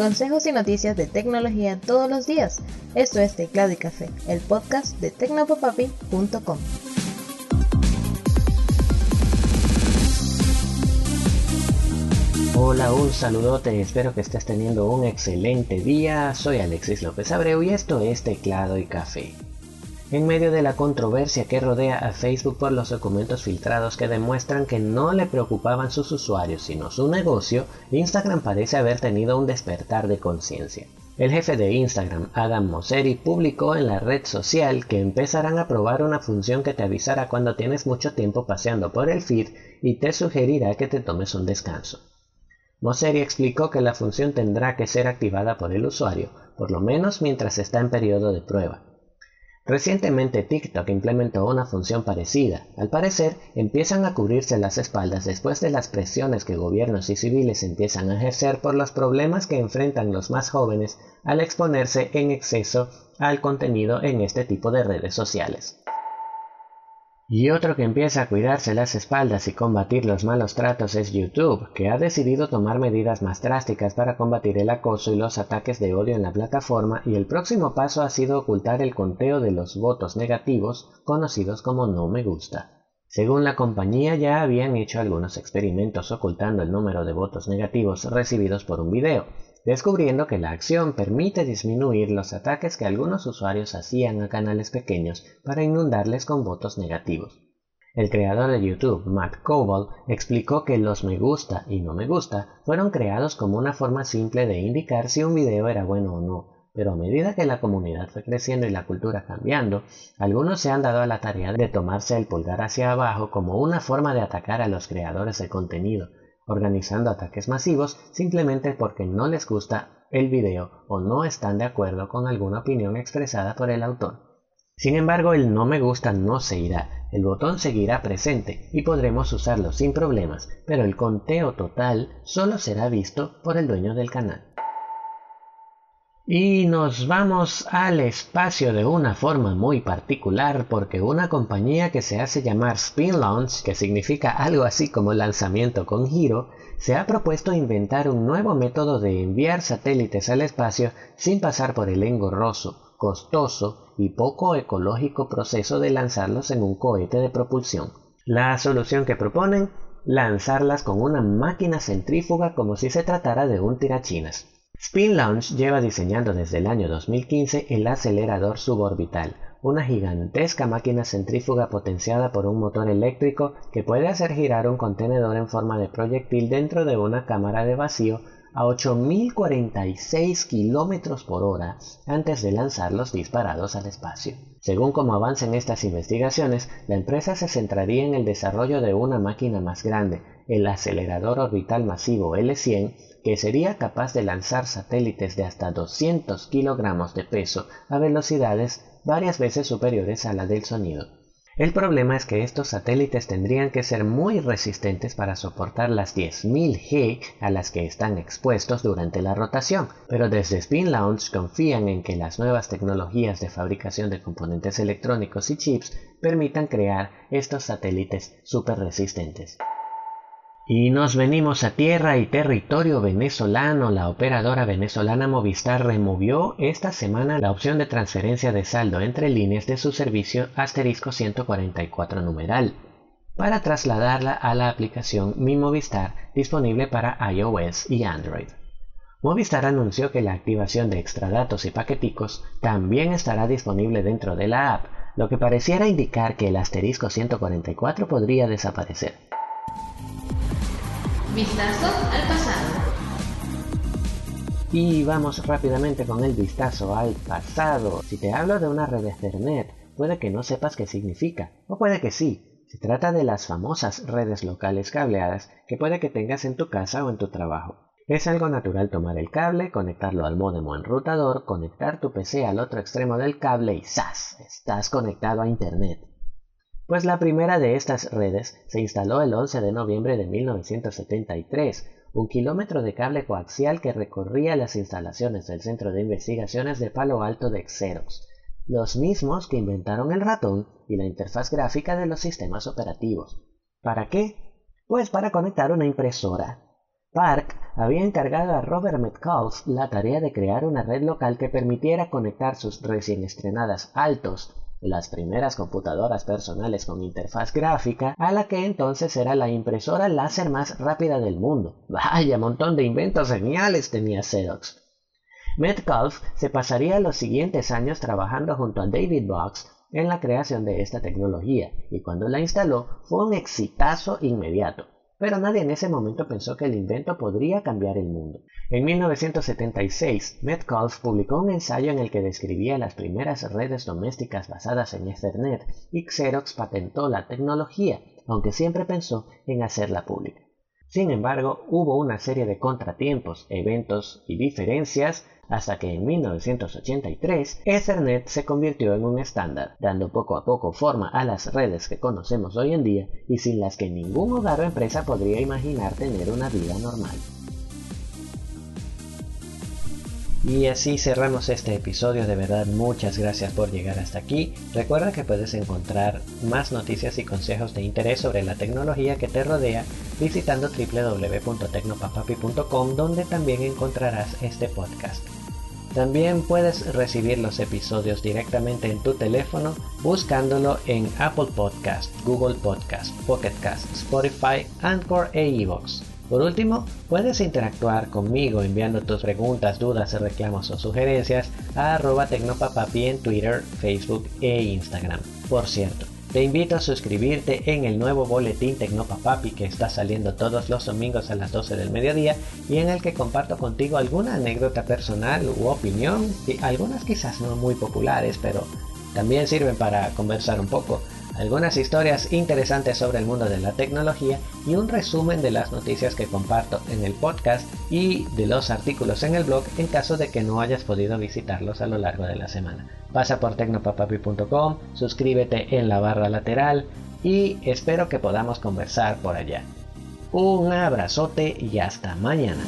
Consejos y noticias de tecnología todos los días. Esto es Teclado y Café, el podcast de tecnopopapi.com. Hola, un saludote, espero que estés teniendo un excelente día. Soy Alexis López Abreu y esto es Teclado y Café. En medio de la controversia que rodea a Facebook por los documentos filtrados que demuestran que no le preocupaban sus usuarios sino su negocio, Instagram parece haber tenido un despertar de conciencia. El jefe de Instagram, Adam Mosseri, publicó en la red social que empezarán a probar una función que te avisará cuando tienes mucho tiempo paseando por el feed y te sugerirá que te tomes un descanso. Mosseri explicó que la función tendrá que ser activada por el usuario, por lo menos mientras está en periodo de prueba. Recientemente TikTok implementó una función parecida. Al parecer, empiezan a cubrirse las espaldas después de las presiones que gobiernos y civiles empiezan a ejercer por los problemas que enfrentan los más jóvenes al exponerse en exceso al contenido en este tipo de redes sociales. Y otro que empieza a cuidarse las espaldas y combatir los malos tratos es YouTube, que ha decidido tomar medidas más drásticas para combatir el acoso y los ataques de odio en la plataforma y el próximo paso ha sido ocultar el conteo de los votos negativos conocidos como no me gusta. Según la compañía ya habían hecho algunos experimentos ocultando el número de votos negativos recibidos por un video, descubriendo que la acción permite disminuir los ataques que algunos usuarios hacían a canales pequeños para inundarles con votos negativos. El creador de YouTube, Matt Coble, explicó que los me gusta y no me gusta fueron creados como una forma simple de indicar si un video era bueno o no, pero a medida que la comunidad fue creciendo y la cultura cambiando, algunos se han dado a la tarea de tomarse el pulgar hacia abajo como una forma de atacar a los creadores de contenido, organizando ataques masivos simplemente porque no les gusta el video o no están de acuerdo con alguna opinión expresada por el autor. Sin embargo, el no me gusta no se irá, el botón seguirá presente y podremos usarlo sin problemas, pero el conteo total solo será visto por el dueño del canal. Y nos vamos al espacio de una forma muy particular porque una compañía que se hace llamar Spin Launch, que significa algo así como lanzamiento con giro, se ha propuesto inventar un nuevo método de enviar satélites al espacio sin pasar por el engorroso, costoso y poco ecológico proceso de lanzarlos en un cohete de propulsión. La solución que proponen, lanzarlas con una máquina centrífuga como si se tratara de un tirachinas. Spin Launch lleva diseñando desde el año 2015 el acelerador suborbital, una gigantesca máquina centrífuga potenciada por un motor eléctrico que puede hacer girar un contenedor en forma de proyectil dentro de una cámara de vacío a 8.046 km por hora antes de lanzarlos disparados al espacio. Según cómo avancen estas investigaciones, la empresa se centraría en el desarrollo de una máquina más grande, el acelerador orbital masivo L100, que sería capaz de lanzar satélites de hasta 200 kilogramos de peso a velocidades varias veces superiores a la del sonido. El problema es que estos satélites tendrían que ser muy resistentes para soportar las 10.000 G a las que están expuestos durante la rotación, pero desde Spin Launch confían en que las nuevas tecnologías de fabricación de componentes electrónicos y chips permitan crear estos satélites super resistentes. Y nos venimos a tierra y territorio venezolano. La operadora venezolana Movistar removió esta semana la opción de transferencia de saldo entre líneas de su servicio asterisco 144 numeral para trasladarla a la aplicación Mi Movistar disponible para iOS y Android. Movistar anunció que la activación de extradatos y paqueticos también estará disponible dentro de la app, lo que pareciera indicar que el asterisco 144 podría desaparecer. Vistazo al pasado. Y vamos rápidamente con el vistazo al pasado. Si te hablo de una red Ethernet, puede que no sepas qué significa, o puede que sí. Se trata de las famosas redes locales cableadas que puede que tengas en tu casa o en tu trabajo. Es algo natural tomar el cable, conectarlo al módem o enrutador, conectar tu PC al otro extremo del cable y ¡zas! Estás conectado a Internet pues la primera de estas redes se instaló el 11 de noviembre de 1973, un kilómetro de cable coaxial que recorría las instalaciones del Centro de Investigaciones de Palo Alto de Xerox, los mismos que inventaron el ratón y la interfaz gráfica de los sistemas operativos. ¿Para qué? Pues para conectar una impresora. Park había encargado a Robert Metcalfe la tarea de crear una red local que permitiera conectar sus recién estrenadas Altos, las primeras computadoras personales con interfaz gráfica, a la que entonces era la impresora láser más rápida del mundo. Vaya montón de inventos geniales tenía Xerox. Metcalfe se pasaría los siguientes años trabajando junto a David Box en la creación de esta tecnología, y cuando la instaló fue un exitazo inmediato. Pero nadie en ese momento pensó que el invento podría cambiar el mundo. En 1976, Metcalfe publicó un ensayo en el que describía las primeras redes domésticas basadas en Ethernet y Xerox patentó la tecnología, aunque siempre pensó en hacerla pública. Sin embargo, hubo una serie de contratiempos, eventos y diferencias hasta que en 1983 Ethernet se convirtió en un estándar, dando poco a poco forma a las redes que conocemos hoy en día y sin las que ningún hogar o empresa podría imaginar tener una vida normal. Y así cerramos este episodio, de verdad muchas gracias por llegar hasta aquí. Recuerda que puedes encontrar más noticias y consejos de interés sobre la tecnología que te rodea visitando www.tecnopapapi.com donde también encontrarás este podcast. También puedes recibir los episodios directamente en tu teléfono buscándolo en Apple Podcast, Google Podcast, Pocket Cast, Spotify, Anchor e iVoox. Por último, puedes interactuar conmigo enviando tus preguntas, dudas, reclamos o sugerencias a arroba tecnopapapi en Twitter, Facebook e Instagram. Por cierto, te invito a suscribirte en el nuevo boletín Tecnopapapi que está saliendo todos los domingos a las 12 del mediodía y en el que comparto contigo alguna anécdota personal u opinión, algunas quizás no muy populares, pero también sirven para conversar un poco algunas historias interesantes sobre el mundo de la tecnología y un resumen de las noticias que comparto en el podcast y de los artículos en el blog en caso de que no hayas podido visitarlos a lo largo de la semana. Pasa por tecnopapapi.com, suscríbete en la barra lateral y espero que podamos conversar por allá. Un abrazote y hasta mañana.